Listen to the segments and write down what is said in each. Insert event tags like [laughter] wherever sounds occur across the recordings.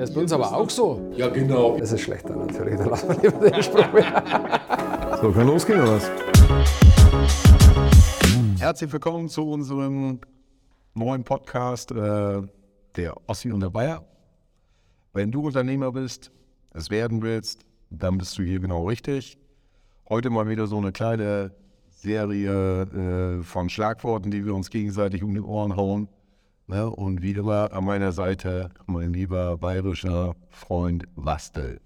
Das ist bei uns aber auch so. Ja, genau. Das ist schlechter natürlich, da lassen wir lieber den Spruch. So, kann losgehen oder was? Herzlich willkommen zu unserem neuen Podcast, äh, der Ossi und der Bayer. Wenn du Unternehmer bist, es werden willst, dann bist du hier genau richtig. Heute mal wieder so eine kleine Serie äh, von Schlagworten, die wir uns gegenseitig um die Ohren hauen. Ne? Und wie immer an meiner Seite mein lieber bayerischer Freund Wastel.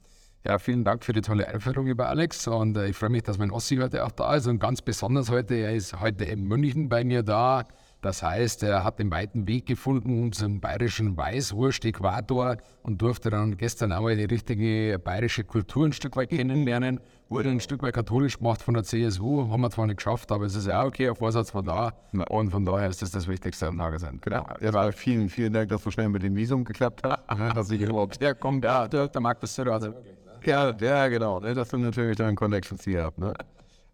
Ja, vielen Dank für die tolle Einführung, lieber Alex. Und äh, ich freue mich, dass mein Ossi heute auch da ist. Und ganz besonders heute, er ist heute in München bei mir da. Das heißt, er hat den weiten Weg gefunden zum bayerischen Weißwurst-Äquator und durfte dann gestern auch die richtige bayerische Kultur ein Stück weit kennenlernen. Wurde ein Stück weit katholisch gemacht von der CSU, haben wir zwar nicht geschafft, aber es ist ja auch okay, ein Vorsatz war da. Und von daher ist das das Wichtigste am Tagesende. Genau. Ja, vielen, vielen Dank, dass so schnell mit dem Visum geklappt hat. [laughs] dass ich überhaupt herkomme. Ja, der, der hat ja wirklich. Ja, ja, genau. Ne? Das sind natürlich dann Connections hier ab. Ne?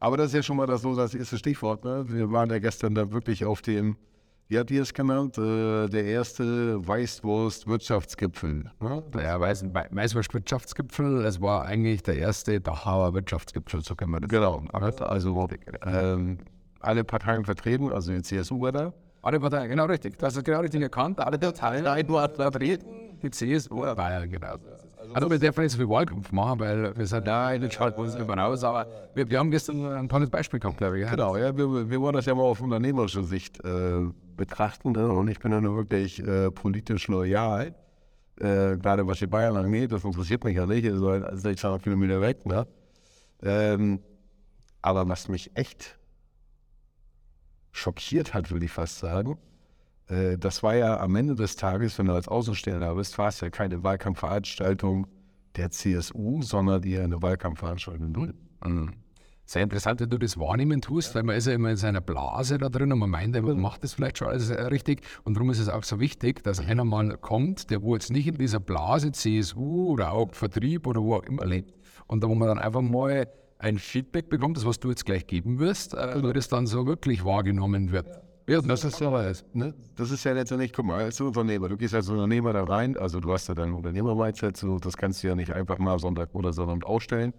Aber das ist ja schon mal das so das erste Stichwort. Ne? Wir waren ja gestern da wirklich auf dem, wie habt ihr es genannt? Äh, der erste Weißwurst-Wirtschaftsgipfel. Ne? Ja, Weiß, Weißwurst-Wirtschaftsgipfel, es war eigentlich der erste Dachauer Wirtschaftsgipfel, so können wir das Genau. Also ähm, alle Parteien vertreten, also die CSU war da. Alle Parteien, genau richtig. Das ist genau richtig erkannt. Alle Parteien vertreten, die CSU war ja genau. Also wir dürfen nicht so viel Wahlkampf machen, weil wir sind da, nicht schaut uns nicht aus, aber wir, wir, haben gestern ein tolles Beispiel gehabt, glaube ich. Genau, ja, wir, wir wollen das ja mal auf unternehmerische Sicht äh, betrachten ne? und ich bin ja nur wirklich äh, politisch loyal. Äh, gerade was die Bayern angeht, das interessiert mich ja nicht, seid also 600 Kilometer weg. Ne? Ähm, aber was mich echt schockiert hat, würde ich fast sagen, äh, das war ja am Ende des Tages, wenn du als Außenstehender bist, war es ja keine Wahlkampfveranstaltung der CSU, sondern eher eine Wahlkampfveranstaltung Mhm. Sehr interessant, wenn du das wahrnehmen tust, weil man ist ja immer in seiner Blase da drin und man meint, man macht das vielleicht schon alles richtig. Und darum ist es auch so wichtig, dass einer mal kommt, der wo jetzt nicht in dieser Blase CSU oder auch Vertrieb oder wo auch immer lebt. Und da wo man dann einfach mal ein Feedback bekommt, das was du jetzt gleich geben wirst, äh, wo das dann so wirklich wahrgenommen wird. Ja, das ist ja ne? Das ist ja letztendlich, guck mal, als Unternehmer, du gehst als Unternehmer da rein, also du hast ja dein Unternehmer-Mindset, so, das kannst du ja nicht einfach mal Sonntag oder Sonntag ausstellen.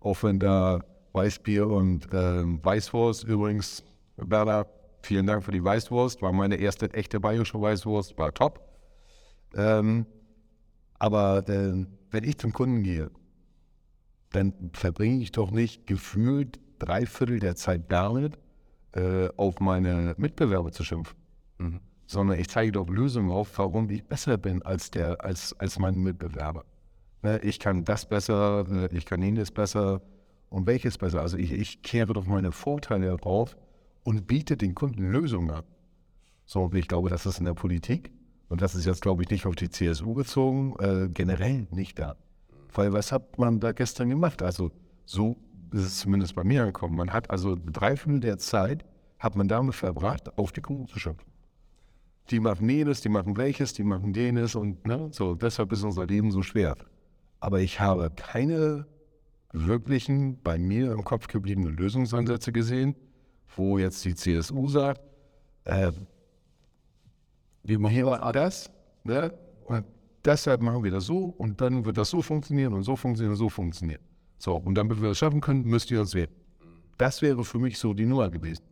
Auch wenn da Weißbier und ähm, Weißwurst, übrigens, Berner, vielen Dank für die Weißwurst, war meine erste echte bayerische Weißwurst, war top. Ähm, aber äh, wenn ich zum Kunden gehe, dann verbringe ich doch nicht gefühlt drei Viertel der Zeit damit, äh, auf meine Mitbewerber zu schimpfen, mhm. sondern ich zeige doch Lösungen auf, warum ich besser bin als, der, als, als mein Mitbewerber. Ne, ich kann das besser, äh, ich kann jenes besser und welches besser. Also ich, ich kehre doch meine Vorteile drauf und biete den Kunden Lösungen an. So, und ich glaube, das ist in der Politik, und das ist jetzt, glaube ich, nicht auf die CSU bezogen, äh, generell nicht da. Weil was hat man da gestern gemacht? Also so ist es zumindest bei mir angekommen. Man hat also drei Viertel der Zeit, hat man damit verbracht, auf die Kunden zu schimpfen. Die machen jenes, die machen welches, die machen jenes und ne, so, deshalb ist unser Leben so schwer. Aber ich habe keine wirklichen, bei mir im Kopf gebliebenen Lösungsansätze gesehen, wo jetzt die CSU sagt, äh, wir machen hier das, ne? Und deshalb machen wir das so und dann wird das so funktionieren und so funktionieren und so funktionieren. So, und damit wir das schaffen können, müsst ihr uns wählen. Das wäre für mich so die Nummer gewesen.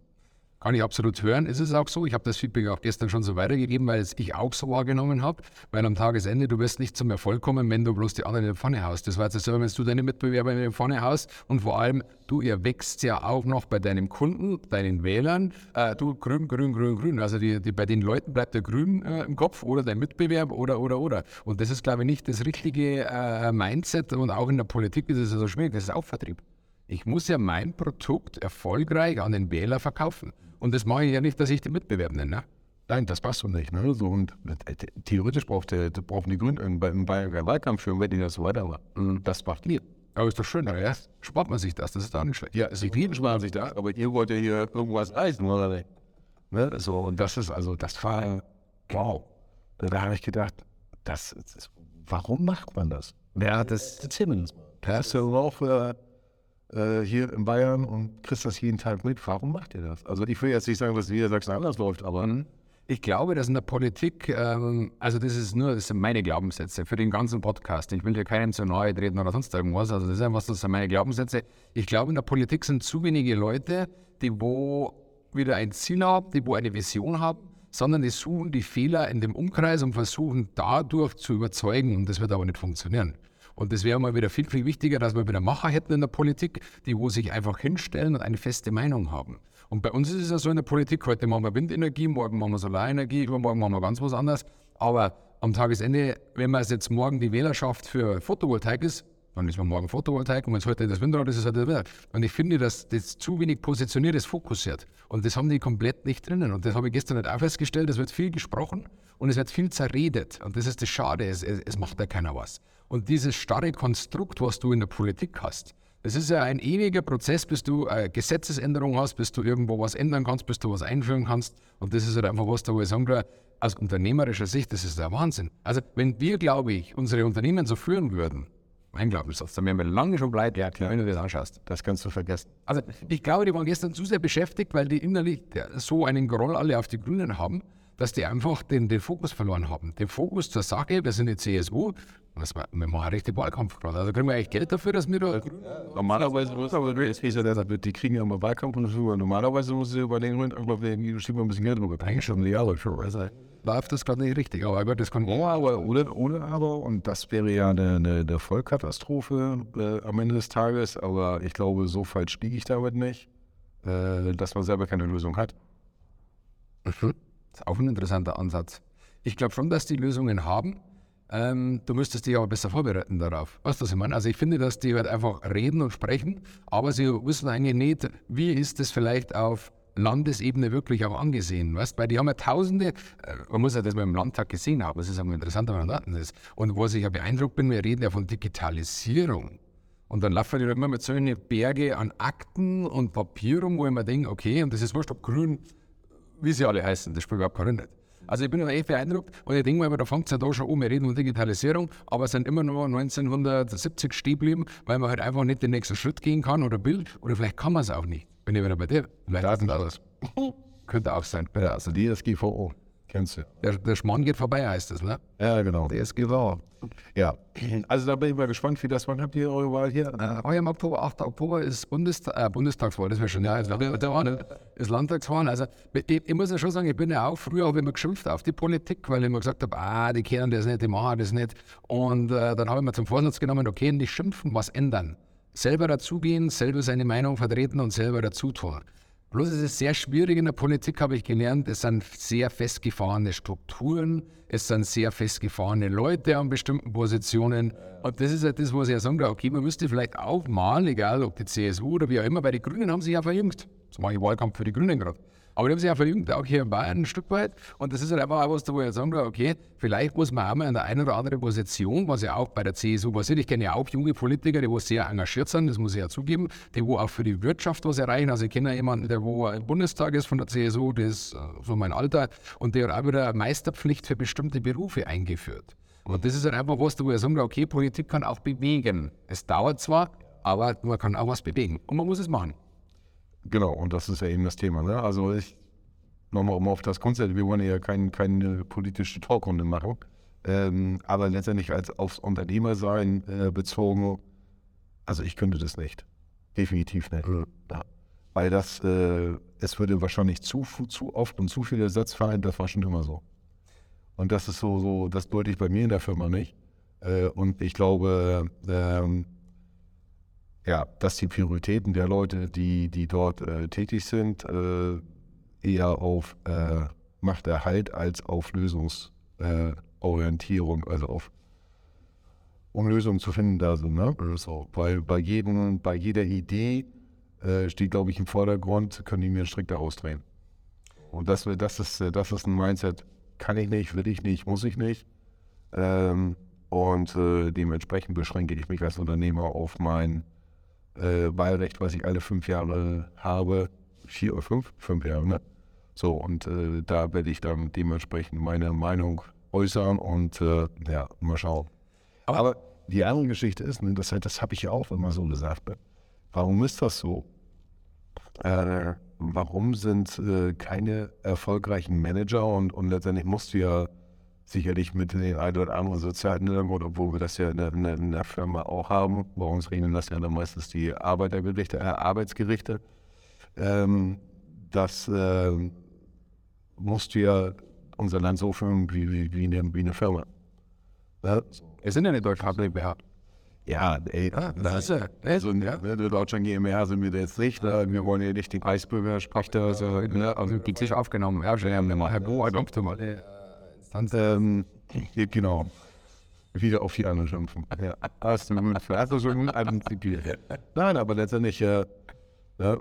Kann ich absolut hören. Ist es auch so? Ich habe das Feedback auch gestern schon so weitergegeben, weil es ich auch so wahrgenommen habe. Weil am Tagesende, du wirst nicht zum Erfolg kommen, wenn du bloß die anderen in die Pfanne haust. Das war jetzt so, wenn du deine Mitbewerber in die Pfanne haust und vor allem, du erwächst ja auch noch bei deinem Kunden, deinen Wählern. Äh, du grün, grün, grün, grün. Also die, die, bei den Leuten bleibt der Grün äh, im Kopf oder dein Mitbewerber oder, oder, oder. Und das ist, glaube ich, nicht das richtige äh, Mindset und auch in der Politik ist es so schwierig. Das ist auch Vertrieb. Ich muss ja mein Produkt erfolgreich an den Wähler verkaufen. Und das mache ich ja nicht, dass ich den Mitbewerb nenne. Ne? Nein, das passt so nicht. Ne? So, und äh, theoretisch braucht der, brauchen die Grünen in Bayern keinen Wahlkampf führen, wenn die das so weiter machen. Das macht ihr. Aber ist doch schön, ja. spart man sich das, das ist auch nicht schlecht. Ja, die Grünen sparen sich das, aber ihr wollt ja hier irgendwas leisten, oder nicht? Ne? So, und das ist, also, das war, wow. Da habe ich gedacht, das, das, warum macht man das? Hat das? Erzähl mir das mal. Hast du auch äh, äh, hier in Bayern und kriegst das jeden Tag mit. Warum macht ihr das? Also ich will jetzt nicht sagen, dass Niedersachsen anders läuft, aber... Mhm. Ich glaube, dass in der Politik, ähm, also das ist nur, das sind meine Glaubenssätze für den ganzen Podcast. Ich will hier keinen zu nahe treten oder sonst irgendwas. Also das ist einfach, das sind meine Glaubenssätze. Ich glaube, in der Politik sind zu wenige Leute, die wo wieder ein Ziel haben, die wo eine Vision haben, sondern die suchen die Fehler in dem Umkreis und versuchen dadurch zu überzeugen. Und das wird aber nicht funktionieren. Und das wäre mal wieder viel, viel wichtiger, dass wir wieder Macher hätten in der Politik, die wo sich einfach hinstellen und eine feste Meinung haben. Und bei uns ist es ja so in der Politik, heute machen wir Windenergie, morgen machen wir Solarenergie, übermorgen machen wir ganz was anderes. Aber am Tagesende, wenn man jetzt morgen die Wählerschaft für Photovoltaik ist, dann ist man morgen Photovoltaik und wenn es heute das Windrad ist, ist es halt wieder. Und ich finde, dass das zu wenig positioniert ist, fokussiert. Und das haben die komplett nicht drinnen. Und das habe ich gestern nicht auch festgestellt. Es wird viel gesprochen und es wird viel zerredet. Und das ist das Schade. Es, es, es macht ja keiner was. Und dieses starre Konstrukt, was du in der Politik hast, das ist ja ein ewiger Prozess, bis du eine Gesetzesänderung hast, bis du irgendwo was ändern kannst, bis du was einführen kannst. Und das ist halt einfach was, da wo ich sagen kann, aus unternehmerischer Sicht, das ist der Wahnsinn. Also wenn wir, glaube ich, unsere Unternehmen so führen würden, mein Glaubenssatz, dann wären wir lange schon pleite, ja, wenn du das anschaust. Das kannst du vergessen. Also ich glaube, die waren gestern zu sehr beschäftigt, weil die innerlich so einen Groll alle auf die Grünen haben, dass die einfach den, den Fokus verloren haben. Den Fokus zur Sache, wir sind die CSU, das war, wir machen richtig Wahlkampf gerade. Also kriegen wir eigentlich Geld dafür, dass wir da. Ja, normalerweise muss aber die kriegen ja immer Wahlkampf und so. Normalerweise muss sie über den Grund, glaube ich, schieben wir ein bisschen Geld drüber. Eigentlich schon Jahre schon. Also läuft das gerade nicht richtig. Aber das kann. Ja, aber oder, oder aber, und das wäre ja eine, eine, eine Vollkatastrophe äh, am Ende des Tages. Aber ich glaube, so falsch liege ich damit nicht, äh, dass man selber keine Lösung hat. Mhm. Das ist auch ein interessanter Ansatz. Ich glaube schon, dass die Lösungen haben. Ähm, du müsstest dich aber besser vorbereiten darauf. Weißt du, was ich meine? Also ich finde, dass die halt einfach reden und sprechen, aber sie wissen eigentlich nicht, wie ist es vielleicht auf Landesebene wirklich auch angesehen. Weißt? Weil die haben ja Tausende, äh, man muss ja das mal im Landtag gesehen haben, das ist auch interessant, wenn man da ist. Und was ich ja beeindruckt bin, wir reden ja von Digitalisierung. Und dann laufen die immer mit solchen Berge an Akten und Papier rum, wo ich mir denke, okay, und das ist wurscht, ob grün wie sie alle heißen, das spielt überhaupt keine Rolle. Also ich bin echt beeindruckt und ich denke mal, da fängt es ja da schon an, wir reden von Digitalisierung, aber es sind immer noch 1970 stehen geblieben, weil man halt einfach nicht den nächsten Schritt gehen kann oder will, oder vielleicht kann man es auch nicht. Bin ich wieder bei dir. Vielleicht Datenschutz. [laughs] Könnte auch sein. Ja, also die DSGVO. Kennst du. Der, der Schmarrn geht vorbei, heißt das, ne? Ja, genau. DSGVO. Ja. [clears throat] Also da bin ich mal gespannt, wie das, wann habt ihr eure Wahl hier? Äh, im Oktober, 8. Oktober ist Bundestag, äh, Bundestagswahl, das wäre schon, ja, also, nicht, ist Landtagswahl. Also ich, ich, muss ja schon sagen, ich bin ja auch, früher habe ich immer geschimpft auf die Politik, weil ich immer gesagt habe, ah, die kennen das nicht, die machen das nicht. Und äh, dann habe ich mir zum Vorsatz genommen, okay, nicht schimpfen, was ändern. Selber dazugehen, selber seine Meinung vertreten und selber dazu tun. Bloß es ist sehr schwierig in der Politik, habe ich gelernt. Es sind sehr festgefahrene Strukturen, es sind sehr festgefahrene Leute an bestimmten Positionen. Und das ist ja das, was ich ja sagen kann, okay, man müsste vielleicht auch mal, egal ob die CSU oder wie auch immer, weil die Grünen haben sich ja verjüngt. Jetzt mache ich Wahlkampf für die Grünen gerade. Aber die haben sich ja verjüngt, auch hier in Bayern ein Stück weit. Und das ist halt einfach auch was, wo ich sagen kann, okay, vielleicht muss man auch mal in der einen oder anderen Position, was ja auch bei der CSU passiert, ich kenne ja auch junge Politiker, die wo sehr engagiert sind, das muss ich ja zugeben, die wo auch für die Wirtschaft was erreichen. Also ich kenne ja jemanden, der wo im Bundestag ist von der CSU, das ist äh, so mein Alter, und der hat auch wieder Meisterpflicht für bestimmte Berufe eingeführt. Und das ist halt einfach was, wo ich sagen kann, okay, Politik kann auch bewegen. Es dauert zwar, aber man kann auch was bewegen. Und man muss es machen. Genau, und das ist ja eben das Thema. Ne? Also ich, nochmal um auf das Konzept, wir wollen ja kein, keine politische Talkrunde machen, ähm, aber letztendlich als aufs Unternehmersein äh, bezogen, also ich könnte das nicht. Definitiv nicht. Mhm. Ja. Weil das, äh, es würde wahrscheinlich zu, zu oft und zu viele Sätze fallen, das war schon immer so. Und das ist so, so das wollte ich bei mir in der Firma nicht. Äh, und ich glaube, ähm, ja, dass die Prioritäten der Leute, die, die dort äh, tätig sind, äh, eher auf äh, Machterhalt als auf Lösungsorientierung, äh, also auf um Lösungen zu finden da sind. Ne? So, weil bei, jedem, bei jeder Idee äh, steht, glaube ich, im Vordergrund, können die mir einen Strick daraus drehen. Und das, das, ist, das ist ein Mindset, kann ich nicht, will ich nicht, muss ich nicht. Ähm, und äh, dementsprechend beschränke ich mich als Unternehmer auf mein äh, Wahlrecht, was ich alle fünf Jahre habe. Vier oder fünf? Fünf Jahre, ne? So, und äh, da werde ich dann dementsprechend meine Meinung äußern und äh, ja, mal schauen. Aber, Aber, die andere Geschichte ist, ne, das, das habe ich ja auch immer so gesagt, ne? warum ist das so? äh, warum sind äh, keine erfolgreichen Manager und, und letztendlich musst du ja sicherlich mit den ein oder anderen sozialen Hintergrund, obwohl wir das ja in der, in der Firma auch haben. Bei uns regeln das ja dann meistens die Arbeitergerichte, äh, Arbeitsgerichte. Ähm, das äh, musst du ja unser Land so führen wie, wie, wie, eine, wie eine Firma. Ja? Wir sind ja eine deutsche GmbH. Ja, ey, ja, das ist ja. Also, ja. Ne, der Deutschland GmbH sind wir jetzt nicht. Ne? Wir wollen ja nicht den Preisbürger sprechen. Also, ne? also die sich aufgenommen. Ja, schon haben wir mal. Herr Optimal. Ähm, genau. Wieder auf die anderen schimpfen. Ja. Hast du mit also schon Nein, aber letztendlich, äh, ja,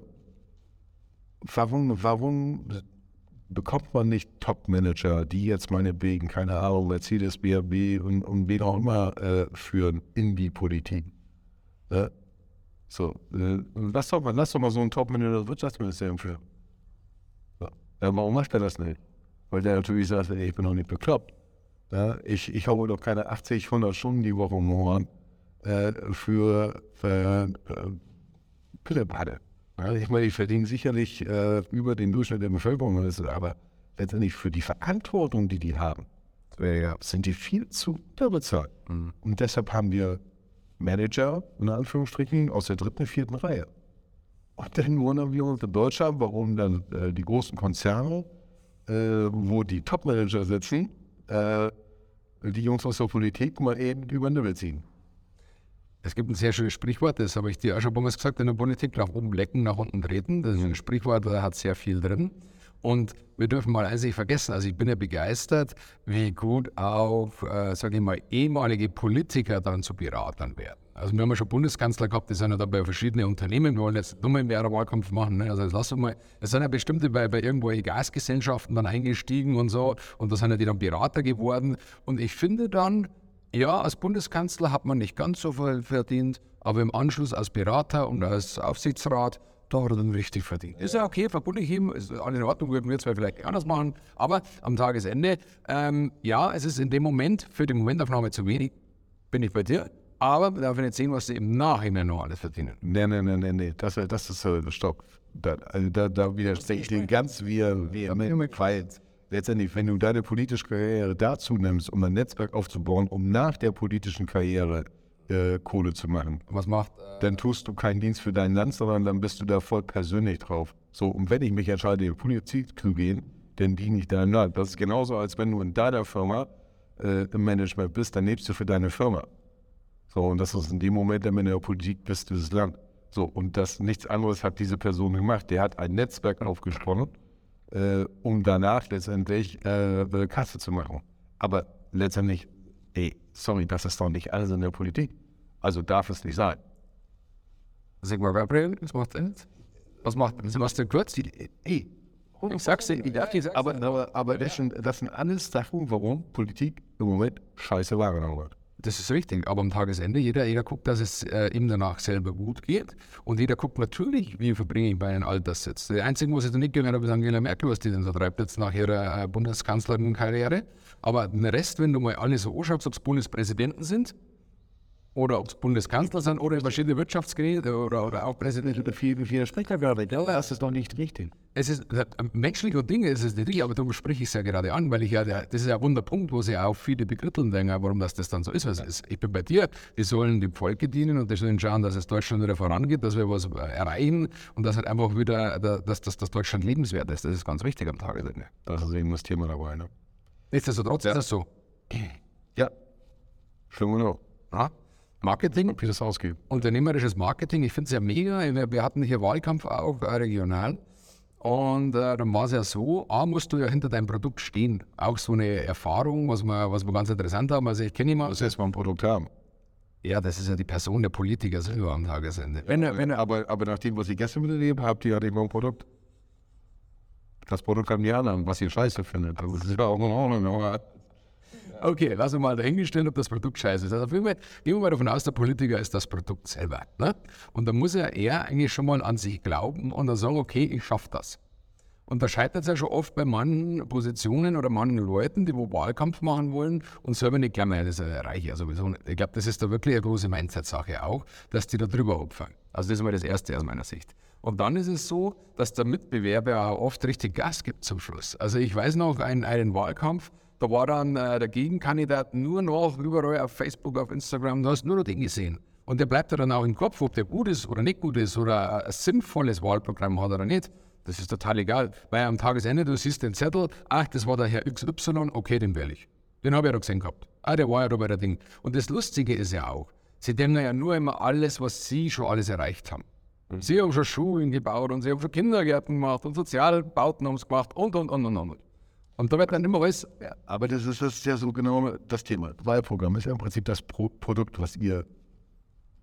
warum, warum bekommt man nicht Top-Manager, die jetzt meinetwegen, keine Ahnung, Mercedes, BRB und, und wen auch immer äh, führen in die Politik? Ja? So, äh, lass, doch mal, lass doch mal so einen Top-Manager das Wirtschaftsministerium führen. Ja, warum macht er das nicht? Weil der natürlich sagt, ich bin noch nicht bekloppt. Ja? Ich, ich habe doch keine 80, 100 Stunden die Woche Monat äh, für, für äh, Pillepalle. Ja, ich meine, ich verdiene sicherlich äh, über den Durchschnitt der Bevölkerung, aber letztendlich für die Verantwortung, die die haben, sind die viel zu unterbezahlt. Mhm. Und deshalb haben wir Manager, in Anführungsstrichen, aus der dritten, vierten Reihe. Und dann wundern wir uns in Deutschland, warum dann äh, die großen Konzerne, wo die Top-Manager sitzen, äh, die Jungs aus der Politik mal eben über den Nibbel ziehen. Es gibt ein sehr schönes Sprichwort, das habe ich dir auch schon mal gesagt, in der Politik, nach oben lecken, nach unten treten. Das ist ein Sprichwort, da hat sehr viel drin. Und wir dürfen mal eins nicht vergessen, also ich bin ja begeistert, wie gut auch, äh, sage ich mal, ehemalige Politiker dann zu Beratern werden. Also wir haben ja schon Bundeskanzler gehabt, die sind ja da bei verschiedenen Unternehmen, wir wollen jetzt nur mal im Wahlkampf machen. Ne? Also lass uns mal, es sind ja bestimmte bei, bei irgendwelche Gasgesellschaften dann eingestiegen und so und da sind ja die dann Berater geworden. Und ich finde dann, ja, als Bundeskanzler hat man nicht ganz so viel verdient, aber im Anschluss als Berater und als Aufsichtsrat, da hat er dann richtig verdient. Ist ja okay, verbunde ich ihm, ist alles in Ordnung, würden wir zwar vielleicht anders machen, aber am Tagesende, ähm, ja, es ist in dem Moment für die Momentaufnahme zu wenig, bin ich bei dir, aber wir dürfen nicht sehen, was sie im Nachhinein noch alles verdienen. Nee, nee, nee, nee, nee. Das, das ist so, stopp. Da, also da, da widerstehe ich dir ganz wie, wie, weil letztendlich, wenn du deine politische Karriere dazu nimmst, um ein Netzwerk aufzubauen, um nach der politischen Karriere äh, Kohle zu machen. Was macht? Äh, dann tust du keinen Dienst für dein Land, sondern dann bist du da voll persönlich drauf. So, und wenn ich mich entscheide, in die Politik zu gehen, dann diene ich deinem Land. Das ist genauso, als wenn du in deiner Firma äh, im Management bist, dann lebst du für deine Firma. So, und das ist in dem Moment, wenn du in der Politik bist, dieses Land. So, und das nichts anderes hat diese Person gemacht. Der hat ein Netzwerk aufgesponnen äh, um danach letztendlich äh, Kasse zu machen. Aber letztendlich, ey, sorry, das ist doch nicht alles in der Politik. Also darf es nicht sein. Sigmar Gabriel, was macht er jetzt? Was macht Sebastian Kurz? Ey, ich sag's dir, ich darf dir sagen. Aber, aber, aber das, sind, das sind alles Sachen, warum Politik im Moment scheiße wahrgenommen wird. Das ist richtig, aber am Tagesende, jeder, jeder guckt, dass es äh, ihm danach selber gut geht. Und jeder guckt natürlich, wie verbringe ich meinen Alterssitz. Der Einzige, was ich da nicht gehört habe, ist Angela Merkel, was die denn so treibt jetzt nach ihrer äh, Bundeskanzlerin-Karriere. Aber den Rest, wenn du mal alle so anschaust, ob es Bundespräsidenten sind, oder ob es Bundeskanzler sind oder verschiedene Wirtschaftsgeräte oder, oder auch Präsident oder viel, viel Sprecher gerade. Das ist doch nicht richtig. Es ist menschliche Dinge ist es nicht richtig, aber darum spreche ich es ja gerade an, weil ich ja, das ist ja ein Wunderpunkt, wo sie auch viele bekritteln denken, warum das, das dann so ist. Also ich bin bei dir, die sollen dem Volke dienen und die sollen schauen, dass es Deutschland wieder vorangeht, dass wir was erreichen und dass halt einfach wieder, dass, dass, dass Deutschland lebenswert ist. Das ist ganz wichtig am Tagesende. Das ist eben das Thema dabei. Ne? Nichtsdestotrotz ja. ist das so. Ja, schon genau. Ja? Marketing. Wie das ausgeht. Unternehmerisches Marketing. Ich finde es ja mega. Wir hatten hier Wahlkampf auch äh, regional. Und äh, dann war es ja so, A, musst du ja hinter deinem Produkt stehen. Auch so eine Erfahrung, was wir, was wir ganz interessant haben. Also ich kenne jemanden. Was heißt, wir ein Produkt haben? Ja, das ist ja die Person der Politiker selber am Tagesende. Wenn, wenn, aber, aber nach dem, was ich gestern miterlebt habe, die hat immer ein Produkt. Das Produkt kann die anderen, was ihr scheiße findet. Das ist ja auch in Ordnung. Okay, lassen wir mal dahingestellt, ob das Produkt scheiße ist. Also auf jeden Fall, gehen wir mal davon aus, der Politiker ist das Produkt selber. Ne? Und dann muss er eher eigentlich schon mal an sich glauben und dann sagen, okay, ich schaffe das. Und da scheitert es ja schon oft bei manchen Positionen oder manchen Leuten, die wo Wahlkampf machen wollen und selber nicht gerne das erreiche ich sowieso nicht. Ich glaube, das ist da wirklich eine große Mindset-Sache auch, dass die da drüber hopfen. Also das ist mal das Erste aus meiner Sicht. Und dann ist es so, dass der Mitbewerber auch oft richtig Gas gibt zum Schluss. Also ich weiß noch einen, einen Wahlkampf, da war dann äh, der Gegenkandidat nur noch überall auf Facebook, auf Instagram, du hast nur noch den gesehen. Und der bleibt ja dann auch im Kopf, ob der gut ist oder nicht gut ist oder ein sinnvolles Wahlprogramm hat oder nicht. Das ist total egal, weil am Tagesende du siehst den Zettel, ach, das war der Herr XY, okay, den wähle ich. Den habe ich ja gesehen gehabt. Ah, der war ja da bei der Ding. Und das Lustige ist ja auch, sie nehmen ja nur immer alles, was sie schon alles erreicht haben. Mhm. Sie haben schon Schulen gebaut und sie haben schon Kindergärten gemacht und Sozialbauten haben sie gemacht und, und, und, und, und. Und da wird dann immer alles. Ja, aber das ist, das ist ja so genau das Thema. Wahlprogramm ist ja im Prinzip das Pro Produkt, was ihr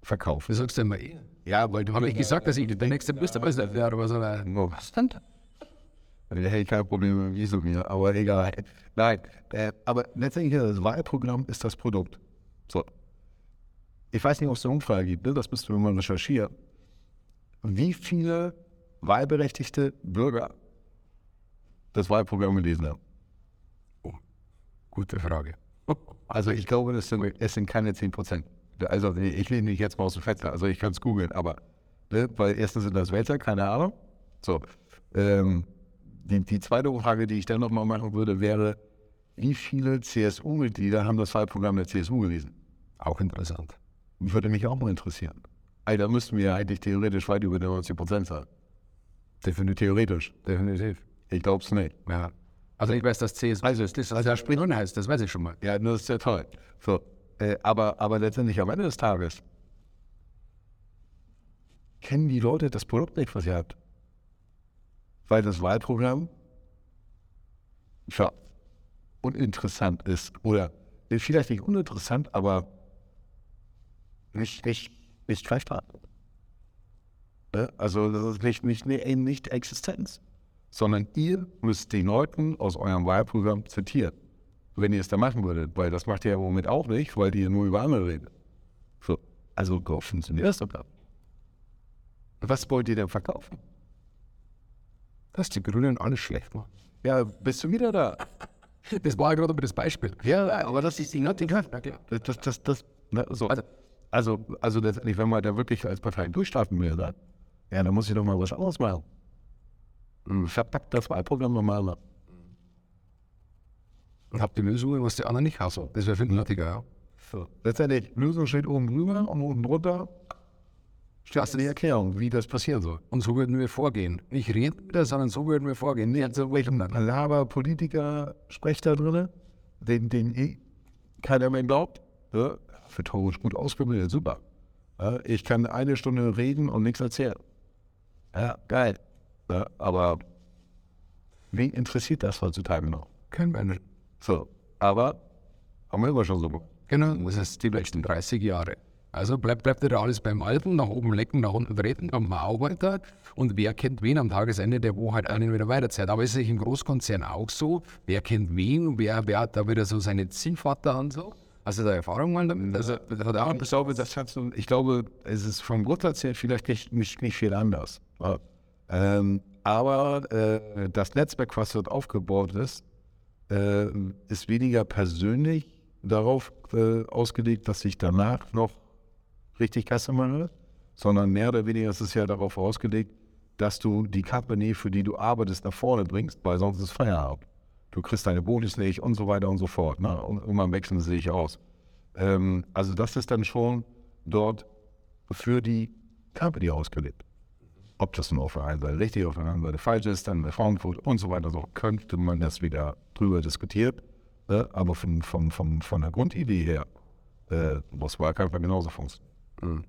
verkauft. Das sagst du immer eh. Ja, weil du hast nicht gesagt, dass ich der nächste bist, aber ja, aber so was denn? Da hätte ich kein Problem mit Wieso mir, aber egal. Nein, äh, aber letztendlich das Wahlprogramm ist das Produkt. So. Ich weiß nicht, ob es eine Umfrage gibt, ne? das müsst du mal recherchieren. Wie viele wahlberechtigte Bürger das Wahlprogramm gelesen haben? Oh, gute Frage. Also ich glaube, das sind, es sind keine 10 Prozent. Also ich lehne mich jetzt mal aus dem Fenster, also ich kann es googeln, aber ne, weil erstens sind das Wälzer, keine Ahnung. So. Ähm, die, die, zweite Frage, die ich dann nochmal machen würde, wäre, wie viele CSU-Mitglieder haben das Wahlprogramm der CSU gelesen? Auch interessant. Würde mich auch mal interessieren. Also, da müssten wir ja eigentlich theoretisch weit über 90 Prozent sein. Definitiv. Theoretisch. Definitiv. Ich glaube es nicht. Ja. Also ich weiß, dass CSU also, das, das, das Springen heißt, das weiß ich schon mal. Ja, das ist ja toll. So, äh, aber, aber letztendlich am Ende des Tages kennen die Leute das Produkt nicht, was ihr habt. Weil das Wahlprogramm ja, uninteressant ist. Oder vielleicht nicht uninteressant, aber nicht, nicht, nicht greifbar. Ne? Also das ist nicht, nicht, nicht, nicht Existenz sondern ihr müsst den Leuten aus eurem Wahlprogramm zitieren. Wenn ihr es da machen würdet, weil das macht ihr ja Moment auch nicht, weil ihr nur über andere redet. So, also funktioniert das doch. Was wollt ihr denn verkaufen? Dass die Grünen alles schlecht machen. Ja, bist du wieder da? [laughs] Das war ja gerade das Beispiel. Ja, aber das ist die Nottingham. Das, das, das, ne, so. Also, also, also letztendlich, wenn man da wirklich als Partei durchstarten will, dann, ja, dann muss ich doch mal was anderes machen verpackt das Wahlprogramm normal. Und habt die Lösung, was die anderen nicht haben. Das wäre viel nötiger, ja. So. Letztendlich, Lösung steht oben drüber und unten drunter steht die Erklärung, wie das passieren soll. Und so würden wir vorgehen. Nicht reden wieder, sondern so würden wir vorgehen. Nicht so welchem Laber Politiker spricht da drin, den, den eh keiner mehr glaubt. Ja, rhetorisch gut ausgebildet, super. Ja, ich kann eine Stunde reden und nichts erzählen. Ja, geil. Ne? Aber wen interessiert das heutzutage noch? Kein Mensch. So, aber haben wir immer schon so. Genau, das ist die letzten 30 Jahre. Also bleibt, bleibt wieder alles beim Alten, nach oben lecken, nach unten treten, am weiter. Und wer kennt wen am Tagesende, der wo halt einen wieder weiterzieht. Aber ist es im Großkonzern auch so? Wer kennt wen? Wer, wer hat da wieder so seine Zielvater und so? Hast du da Erfahrung mal damit? Also, ich, glaube, das kannst du, ich glaube, es ist vom Grundsatz her vielleicht nicht, nicht, nicht viel anders. Ähm, aber äh, das Netzwerk, was dort aufgebaut ist, äh, ist weniger persönlich darauf äh, ausgelegt, dass ich danach noch richtig Kasse mache, sondern mehr oder weniger ist es ja darauf ausgelegt, dass du die Company, für die du arbeitest, nach vorne bringst, weil sonst ist Feierabend. Du kriegst deine Bonus nicht und so weiter und so fort. Ne? Und irgendwann wechseln sie sich aus. Ähm, also das ist dann schon dort für die Company ausgelegt. Ob das nun auf der einen Seite richtig, auf der anderen Seite falsch ist, dann bei Frankfurt und so weiter, so könnte man das wieder drüber diskutieren. Äh, aber von, von, von, von der Grundidee her äh, muss Wahlkampf genauso funktionieren. Mhm.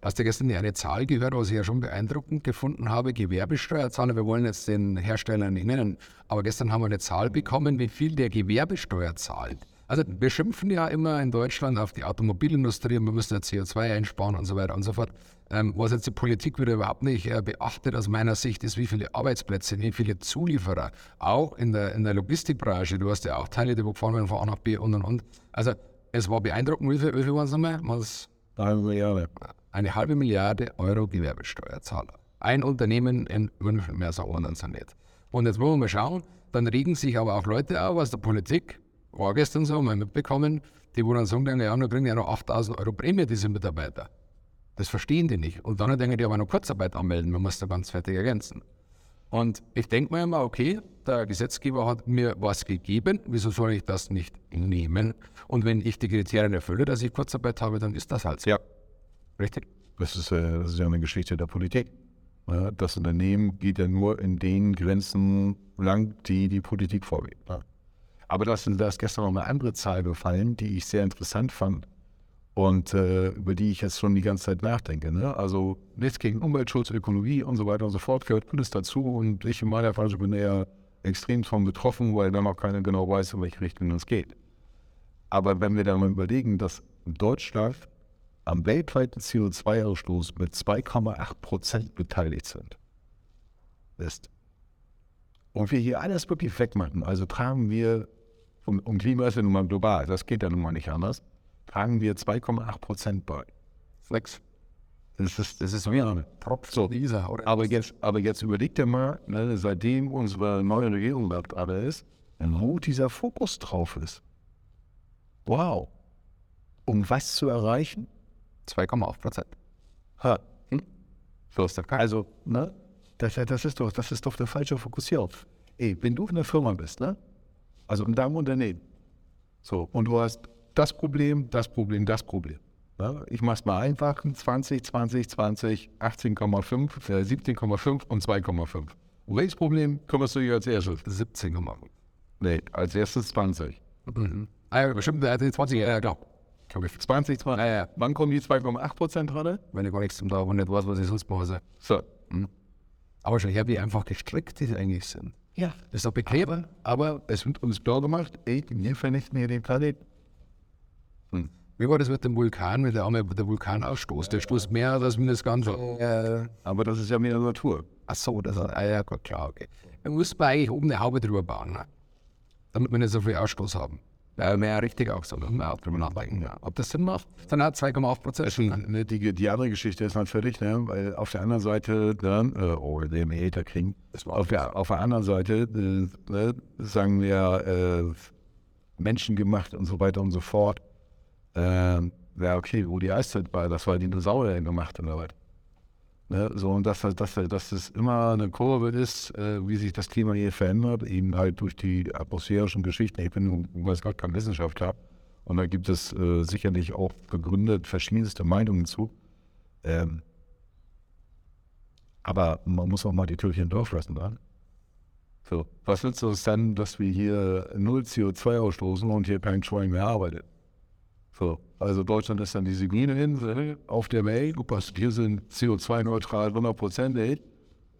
Hast du gestern eine Zahl gehört, was ich ja schon beeindruckend gefunden habe? Gewerbesteuerzahler, wir wollen jetzt den Hersteller nicht nennen, aber gestern haben wir eine Zahl bekommen, wie viel der Gewerbesteuer zahlt. Also wir schimpfen ja immer in Deutschland auf die Automobilindustrie, wir müssen ja CO2 einsparen und so weiter und so fort. Ähm, was jetzt die Politik wieder überhaupt nicht äh, beachtet aus meiner Sicht, ist, wie viele Arbeitsplätze, wie viele Zulieferer, auch in der, in der Logistikbranche, du hast ja auch Teile, die gefahren werden von A nach B und und und. Also es war beeindruckend, wie viel, wie viel waren es nochmal? Eine halbe Milliarde. Eine halbe Milliarde Euro Gewerbesteuerzahler. Ein Unternehmen in mehr als anderen sind nicht. Und jetzt wollen wir mal schauen, dann regen sich aber auch Leute auf aus der Politik, war gestern so, mal mitbekommen, die wo dann sagen, ja, dann kriegen ja noch 8000 Euro Prämie, diese Mitarbeiter. Das verstehen die nicht. Und dann denken die aber noch Kurzarbeit anmelden, man muss da ganz fertig ergänzen. Und ich denke mir immer, okay, der Gesetzgeber hat mir was gegeben, wieso soll ich das nicht nehmen? Und wenn ich die Kriterien erfülle, dass ich Kurzarbeit habe, dann ist das halt so. Ja. Richtig? Das ist, äh, das ist ja eine Geschichte der Politik. Das Unternehmen geht ja nur in den Grenzen lang, die die Politik vorgibt. Ja. Aber da ist gestern noch eine andere Zahl gefallen, die ich sehr interessant fand und äh, über die ich jetzt schon die ganze Zeit nachdenke. Ne? Also nichts gegen Umweltschutz, Ökologie und so weiter und so fort gehört alles dazu. Und ich in meiner Phase bin eher extrem von betroffen, weil dann auch keiner genau weiß, in welche Richtung es geht. Aber wenn wir dann mal überlegen, dass Deutschland am weltweiten CO2-Ausstoß mit 2,8 Prozent beteiligt sind, ist, und wir hier alles wirklich wegmachen, also tragen wir, und, und Klima ist ja nun mal global, das geht ja nun mal nicht anders, tragen wir 2,8 Prozent bei. Flex. Das ist, das ist mehr. Ne? So. Dieser, oder? Aber jetzt, aber jetzt überleg dir mal, ne, seitdem unsere neue Regierung da gerade ist, wo dieser Fokus drauf ist. Wow. Um was zu erreichen? 2,8 Prozent. Ha. Hm? So ist der Kack. Also, ne? Das, das, ist doch, das ist doch der falsche Fokussierung. Ey, wenn du in der Firma bist, ne? Also in deinem Unternehmen. So, und du hast das Problem, das Problem, das Problem. Ich mach's mal einfach. 20, 20, 20, 18,5, äh, 17,5 und 2,5. Um welches Problem kümmerst du dich als erstes? 17,5. Nee, als erstes 20. Mhm. Ah, ja, bestimmt, äh, die 20, ja, klar. Okay. 20, 20. Ja, ja. Wann kommen die 2,8 Prozent dran? Wenn ich gar nichts zum Tag und nicht weiß, was ich sonst mache. soll. So. Aber schon her, wie einfach gestrickt die eigentlich sind. Ja. Das ist doch bequem. Aber, aber es wird uns klar gemacht, ey, wir vernichten hier den Planeten. Wie war das mit dem Vulkan, mit der, mit der Vulkanausstoß? Der stoßt mehr als das Ganze. Äh, Aber das ist ja mehr Natur. ach so, das ist, ah, ja, gut, klar, okay. Dann muss man eigentlich oben eine Haube drüber bauen, ne? damit wir nicht so viel Ausstoß haben. Ja, mehr richtig auch so, wir auch drüber nachdenken, ja. ob das Sinn macht. Dann hat 2,8 Prozent. Ne, die, die andere Geschichte ist natürlich, ne, weil auf der anderen Seite, ne, äh, oh, den kriegen, auf der, auf der anderen Seite äh, ne, sagen wir äh, menschengemacht und so weiter und so fort. Äh, ja, okay, wo die Eiszeit war, das war Dinosaurier gemacht oder was. Ne, so, und dass, dass, dass es immer eine Kurve ist, äh, wie sich das Klima hier verändert, eben halt durch die atmosphärischen Geschichten. Ich bin, weiß Gott, kein Wissenschaftler. Und da gibt es äh, sicherlich auch begründet verschiedenste Meinungen zu. Ähm, aber man muss auch mal die Türchen Dorf lassen, dann. So, was nützt es dann, dass wir hier null CO2 ausstoßen und hier kein Schwein mehr arbeitet? So, also Deutschland ist dann diese grüne Insel auf der Welt. Wir sind CO2-neutral 100 Prozent.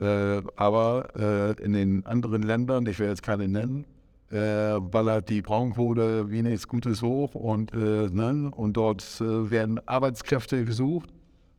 Äh, aber äh, in den anderen Ländern, ich will jetzt keine nennen, äh, ballert die Braunkohle wie nichts Gutes hoch und, äh, ne? und dort äh, werden Arbeitskräfte gesucht.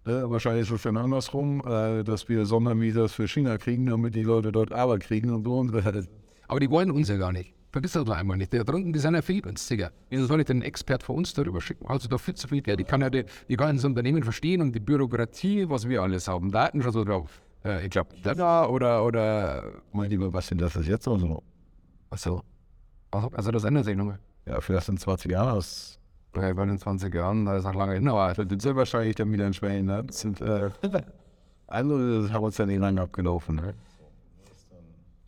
Äh, wahrscheinlich ist es dann andersrum, dass wir Sondermieter für China kriegen, damit die Leute dort Arbeit kriegen und so. [laughs] Aber die wollen uns ja gar nicht. Vergiss das doch einmal nicht. Da drunten, sind ja viel günstiger. Wieso soll ich den Expert von uns darüber schicken? Also da viel zu viel Geld. Ich kann ja die, die ganzen Unternehmen verstehen und die Bürokratie, was wir alles haben. Datenschutz oder, äh, ich glaube, da oder, oder, mein Lieber, was sind das jetzt oder so? achso. Also das ändert sich nochmal. Ja, vielleicht in 20 Jahren. Das, Ja, bei den 20 Jahren, das ist noch lange hin, aber das sind wahrscheinlich dann wieder in Schweden. Ne? Das sind, äh, [laughs] andere haben uns ja nicht lange abgelaufen. Ne?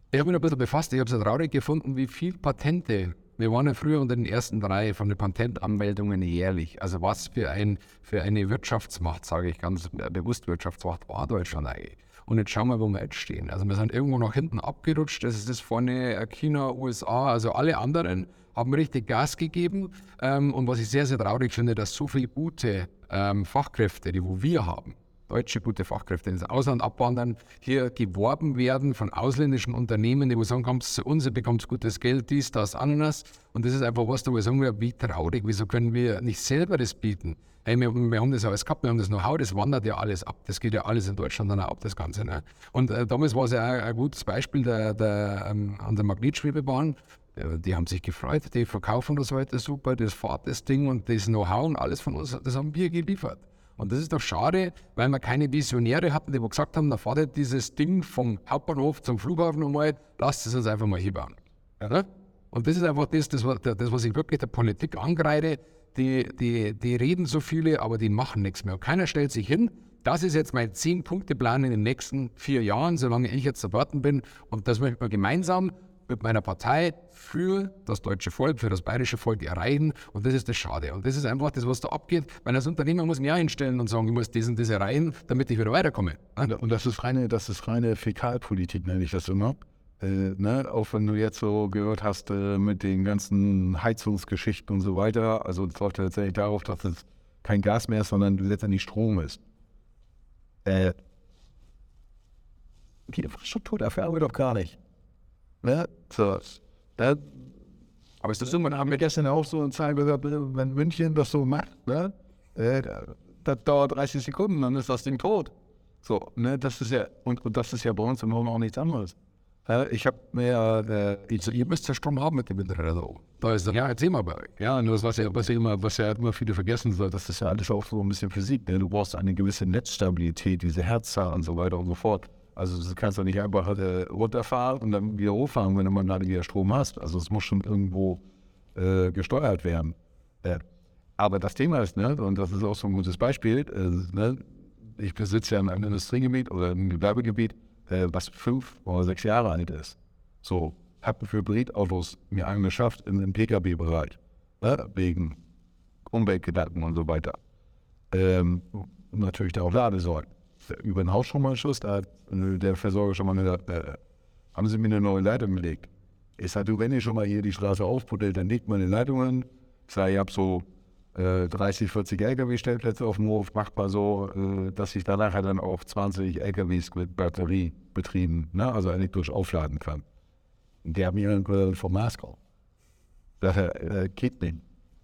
Ich habe mich ein bisschen befasst. Ich habe es traurig gefunden, wie viele Patente. Wir waren ja früher unter den ersten drei von den Patentanmeldungen jährlich. Also was für, ein, für eine Wirtschaftsmacht, sage ich ganz bewusst, Wirtschaftsmacht war Deutschland eigentlich. Und jetzt schauen wir, wo wir jetzt stehen. Also wir sind irgendwo nach hinten abgerutscht. Das ist das vorne China, USA, also alle anderen haben richtig Gas gegeben. Ähm, und was ich sehr, sehr traurig finde, dass so viele gute ähm, Fachkräfte, die wo wir haben, deutsche gute Fachkräfte ins Ausland abwandern, hier geworben werden von ausländischen Unternehmen, die sagen, kommt zu uns, ihr bekommt gutes Geld, dies, das, Ananas. Und das ist einfach was, da wo ich sagen wie traurig, wieso können wir nicht selber das bieten? Hey, wir, wir haben das alles gehabt, wir haben das Know-how, das wandert ja alles ab. Das geht ja alles in Deutschland dann auch ab, das Ganze. Ne? Und äh, damals war es ja auch ein gutes Beispiel der, der, ähm, an der Magnetschwebebahn. Die haben sich gefreut, die verkaufen das heute super, das fahrt das Ding und das Know-how und alles von uns, das haben wir geliefert. Und das ist doch schade, weil wir keine Visionäre hatten, die gesagt haben, da fahrt ihr dieses Ding vom Hauptbahnhof zum Flughafen und mal, lasst es uns einfach mal hier bauen. Ja? Und das ist einfach das, das, was- das, was ich wirklich der Politik angreide, die, die, die reden so viele, aber die machen nichts mehr. Und keiner stellt sich hin. Das ist jetzt mein Zehn-Punkte-Plan in den nächsten vier Jahren, solange ich jetzt dort bin. Und das möchten wir gemeinsam mit meiner Partei für das deutsche Volk, für das bayerische Volk erreichen. Und das ist das Schade. Und das ist einfach das, was da abgeht. Weil als Unternehmer muss ich mich einstellen und sagen, ich muss das und das erreichen, damit ich wieder weiterkomme. Und das ist reine, das ist reine Fäkalpolitik, nenne ich das immer. Äh, ne? Auch wenn du jetzt so gehört hast äh, mit den ganzen Heizungsgeschichten und so weiter. Also es läuft tatsächlich darauf, dass es kein Gas mehr ist, sondern letztendlich Strom ist. Äh, die Infrastruktur dafür haben wir doch gar nicht. Ne? So, da, aber ist das so, man haben wir gestern auch so eine Zahl gehört, wenn München das so macht, ne? Äh, das dauert 30 Sekunden, dann ist das Ding tot. So, ne, das ist ja, und, und das ist ja bei uns im Norden auch nichts anderes. Ich habe mir, äh, ihr müsst ja Strom haben mit dem Internet da oben. Da ist ja, erzähl mal bei. Ja, nur das, was ja, was ja, immer, was ja immer viele vergessen soll, das ist ja alles auch so ein bisschen Physik. Ne? Du brauchst eine gewisse Netzstabilität, diese Herzzahl und so weiter und so fort. Also das kannst du nicht einfach äh, runterfahren und dann wieder hochfahren, wenn du mal gerade wieder Strom hast. Also es muss schon irgendwo äh, gesteuert werden. Äh, aber das Thema ist, ne, und das ist auch so ein gutes Beispiel, äh, ne, ich besitze ja ein Industriegebiet oder ein Gewerbegebiet, äh, was fünf oder sechs Jahre alt ist. So, habe für Hybridautos mir angeschafft in im Pkw-Bereich, ne, wegen Umweltgedanken und so weiter. Ähm, natürlich da auch Ladesäulen über den Hausstromschuss, da hat der Versorger schon mal gesagt, äh, haben Sie mir eine neue Leitung gelegt. Ich sage, wenn ich schon mal hier die Straße aufpuddelt, dann legt man die Leitungen. Ich sage, ich habe so äh, 30, 40 LKW-Stellplätze auf dem Hof, macht mal so, äh, dass ich dann nachher dann auch 20 LKWs mit Batterie betrieben, ne, also elektrisch aufladen kann. Und der hat mir dann vom Mars gekauft. Dachte, äh, geht.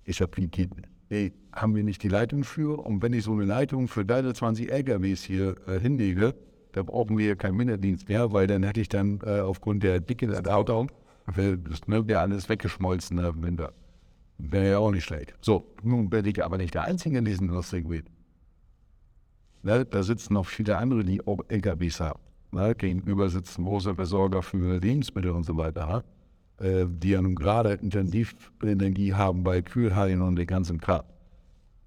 Ich habe geht nicht nee, haben wir nicht die Leitung für? Und wenn ich so eine Leitung für deine 20 LKWs hier äh, hinlege, dann brauchen wir keinen Minderdienst mehr, weil dann hätte ich dann äh, aufgrund der Dicke der Auto, das ne, wäre alles weggeschmolzen im ne, Winter. Wäre ja auch nicht schlecht. So, nun bin ich aber nicht der Einzige in diesem Industriegebiet. Ne, da sitzen noch viele andere, die auch LKWs haben. Ne, gegenüber sitzen große Versorger für Lebensmittel und so weiter äh, die ja nun gerade Intensivenergie haben bei Kühlhallen und den ganzen Kram.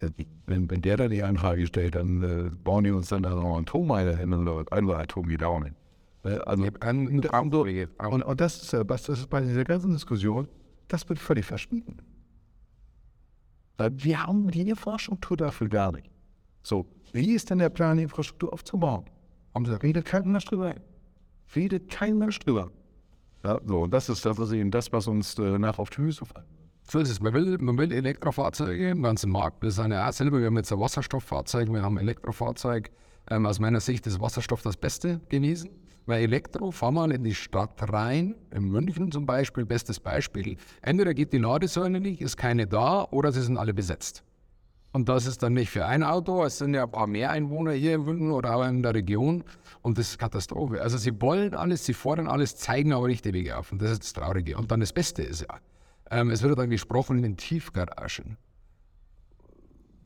Äh, wenn, wenn der da die Anfrage stellt, dann äh, bauen die uns dann da noch Atommeiler hin und andere Atomgedaunen. Äh, also, und, und, und, das ist, was das ist bei dieser ganzen Diskussion, das wird völlig verschwinden. Wir haben die Infrastruktur dafür gar nicht. So, wie ist denn der Plan, die Infrastruktur aufzubauen? Haben Sie redet kein Mensch drüber. Redet kein Mensch drüber. Ja, so, und das ist das, was eben das, was uns äh, nach auf die Füße fällt. So ist es. Man will, man will Elektrofahrzeuge im ganzen Markt. Wir sind ja auch selber, wir haben jetzt ein Wasserstofffahrzeug, wir haben ein Elektrofahrzeug. Ähm, aus meiner Sicht ist Wasserstoff das Beste gewesen. Weil Elektro, fahr mal in die Stadt rein, in München zum Beispiel, bestes Beispiel. Entweder geht die Ladesäule nicht, ist keine da, oder sie sind alle besetzt. Und das ist dann nicht für ein Auto, es sind ja ein paar mehr Einwohner hier in München oder auch in der Region. Und das ist Katastrophe. Also sie wollen alles, sie fordern alles, zeigen aber nicht die Wege auf. Und das ist das Traurige. Und dann das Beste ist ja, ähm, es wird dann gesprochen in den Tiefgaragen.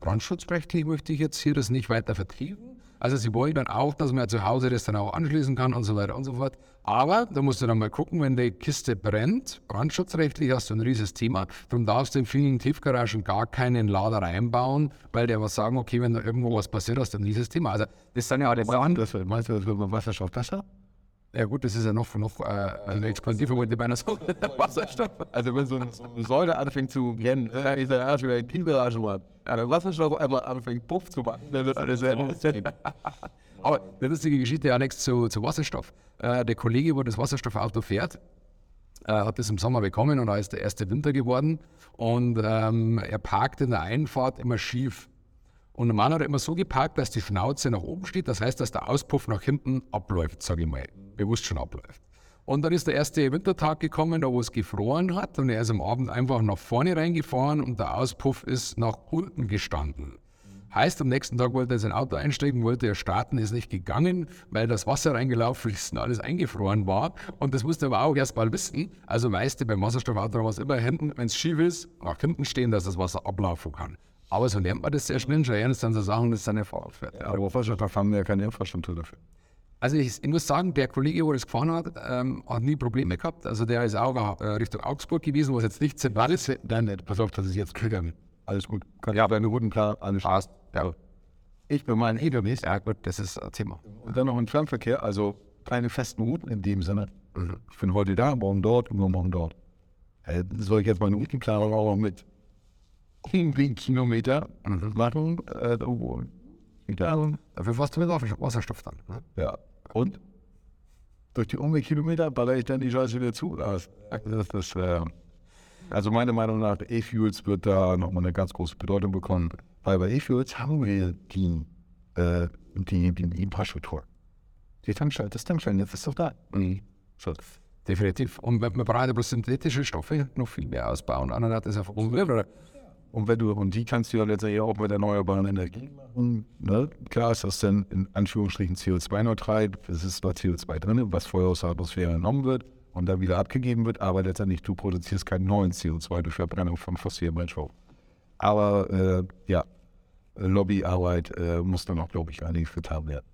Brandschutzrechtlich möchte ich jetzt hier das nicht weiter vertiefen. Also sie wollen dann auch, dass man zu Hause das dann auch anschließen kann und so weiter und so fort. Aber da musst du dann mal gucken, wenn die Kiste brennt, brandschutzrechtlich hast du ein riesiges Thema. Darum darfst du in vielen Tiefgaragen gar keinen Lader reinbauen, weil der was sagen, okay, wenn da irgendwo was passiert, hast du ein riesiges Thema. Also das sind ja alle Brand. Meinst du, das wird mit Wasserstoff besser? Ja gut, das ist ja noch, noch äh, eine expansive wollte bei einer [laughs] Wasserstoff. Also wenn so eine, so eine Säule anfängt zu brennen, äh, ist der Arsch wieder ein Tiefgarage mal. Aber Wasserstoff einmal anfängt Puff zu machen, dann wird alles sehr [laughs] Aber eine lustige Geschichte, Alex, zu, zu Wasserstoff. Äh, der Kollege, wo das Wasserstoffauto fährt, äh, hat das im Sommer bekommen und da ist der erste Winter geworden. Und ähm, er parkt in der Einfahrt immer schief. Und der Mann hat immer so geparkt, dass die Schnauze nach oben steht. Das heißt, dass der Auspuff nach hinten abläuft, sage ich mal bewusst schon abläuft. Und dann ist der erste Wintertag gekommen, da wo es gefroren hat und er ist am Abend einfach nach vorne reingefahren und der Auspuff ist nach unten gestanden. Heißt, am nächsten Tag wollte er sein Auto einsteigen, wollte er starten, ist nicht gegangen, weil das Wasser reingelaufen ist und alles eingefroren war. Und das musste er aber auch erst mal wissen. Also weißt du, beim Wasserstoffauto was immer hinten, wenn es schief ist, nach hinten stehen, dass das Wasser ablaufen kann. Aber so lernt man das sehr schnell. Schon ernst dann so Sachen, das ist dann eine Fahrradfährt. Ja, aber Wasserstoff haben wir ja keine Infrastruktur dafür. Also ich, ich, muss sagen, der Kollege, der das gefahren hat, ähm, hat nie Probleme gehabt. Also der ist auch äh, Richtung Augsburg gewesen, was jetzt nicht zentral ist. Nein, nein, pass auf, das ist jetzt gegangen. alles gut. Kann ja, deine guten Plan, alles Passt. Ja. Ich bin mein Edelweiß. ja, gut, das ist ein Thema. Und dann noch ein Fernverkehr, also keine festen Routen in dem Sinne. Ich bin heute da, morgen dort, übermorgen dort. Äh, soll ich jetzt meine Routenplanung auch noch mit irgendwie Kilometer machen? Äh, irgendwo? ja. Dafür fährst du mit Wasser- Wasserstoff dann. Ne? ja. Und? Durch die Umweltkilometer baller ich dann die Scheiße wieder zu. Das, das, das, äh, also meiner Meinung nach, E-Fuels wird da nochmal eine ganz große Bedeutung bekommen. Weil bei E-Fuels haben wir die, äh, die, die, die Infrastruktur. Die Tankstelle, das Tankstellennetz ist doch da. So. Definitiv. Und man man braucht bloß synthetische Stoffe noch viel mehr ausbauen. Andere hat das einfach umgekehrt. Und wenn du, und die kannst du ja letztendlich auch mit erneuerbaren Energien machen. Ne? Klar ist das dann in Anführungsstrichen CO2-neutral. Es ist zwar CO2 drin, was vorher aus der Atmosphäre genommen wird und dann wieder abgegeben wird, aber letztendlich du produzierst keinen neuen CO2 durch Verbrennung von fossilen Brennstoffen. Aber äh, ja, Lobbyarbeit äh, muss dann auch, glaube ich, einiges getan werden.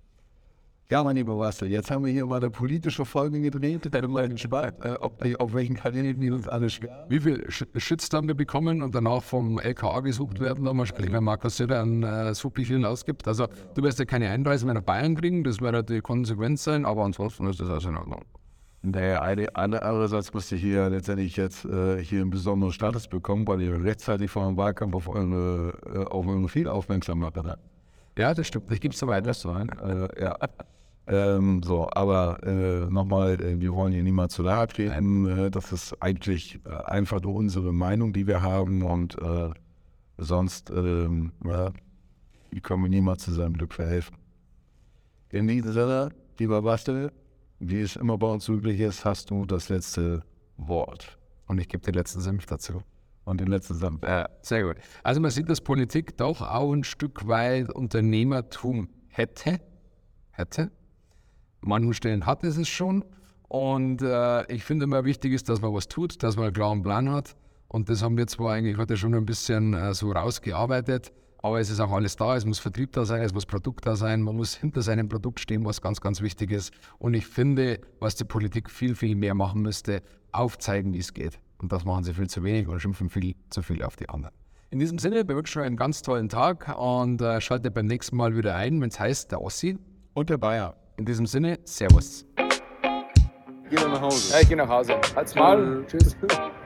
Ja, mein lieber Marcel, jetzt haben wir hier mal eine politische Folge gedreht. Ich bin mal gespannt, äh, ob, auf welchen Kanälen wir uns alle schwer. Wie viel Sch- Shitstorm wir bekommen und danach vom LKA gesucht werden, da mal sprechen, wenn Markus Söder an äh, so vielen ausgibt. Also du wirst ja keine Einreise mehr nach Bayern kriegen, das wird ja die Konsequenz sein, aber ansonsten ist das also in Ordnung. Naja, eine, eine, andererseits müsst ihr hier letztendlich jetzt äh, hier einen besonderen Status bekommen, weil ihr rechtzeitig vor dem Wahlkampf auf eure, äh, auf eure viel aufmerksam macht. Ja, das stimmt. Das gibt es so weit, das so ein. Äh, ja. Ähm, so, aber äh, nochmal, äh, wir wollen hier niemand zu nahe treten. Äh, das ist eigentlich äh, einfach nur unsere Meinung, die wir haben und äh, sonst ähm, ja, können wir niemand zu seinem Glück verhelfen. In diesem Sinne, lieber Bastel, wie es immer bei uns üblich ist, hast du das letzte Wort Und ich gebe den letzten Senf dazu. und den letzten. Ja, sehr gut. Also man sieht, dass Politik doch auch ein Stück weit Unternehmertum hätte. Hätte. Manchen Stellen hat es es schon. Und äh, ich finde immer wichtig ist, dass man was tut, dass man einen klaren Plan hat. Und das haben wir zwar eigentlich heute schon ein bisschen äh, so rausgearbeitet, aber es ist auch alles da. Es muss Vertrieb da sein, es muss Produkt da sein, man muss hinter seinem Produkt stehen, was ganz, ganz wichtig ist. Und ich finde, was die Politik viel, viel mehr machen müsste, aufzeigen, wie es geht. Und das machen sie viel zu wenig oder schimpfen viel zu viel auf die anderen. In diesem Sinne, wir wünschen euch einen ganz tollen Tag und äh, schaltet beim nächsten Mal wieder ein, wenn es heißt, der Ossi. Und der Bayer. In diesem Sinne, Servus. Geh nach Hause. Ja, ich gehe nach Hause. Halt's Maul. Tschüss. [laughs]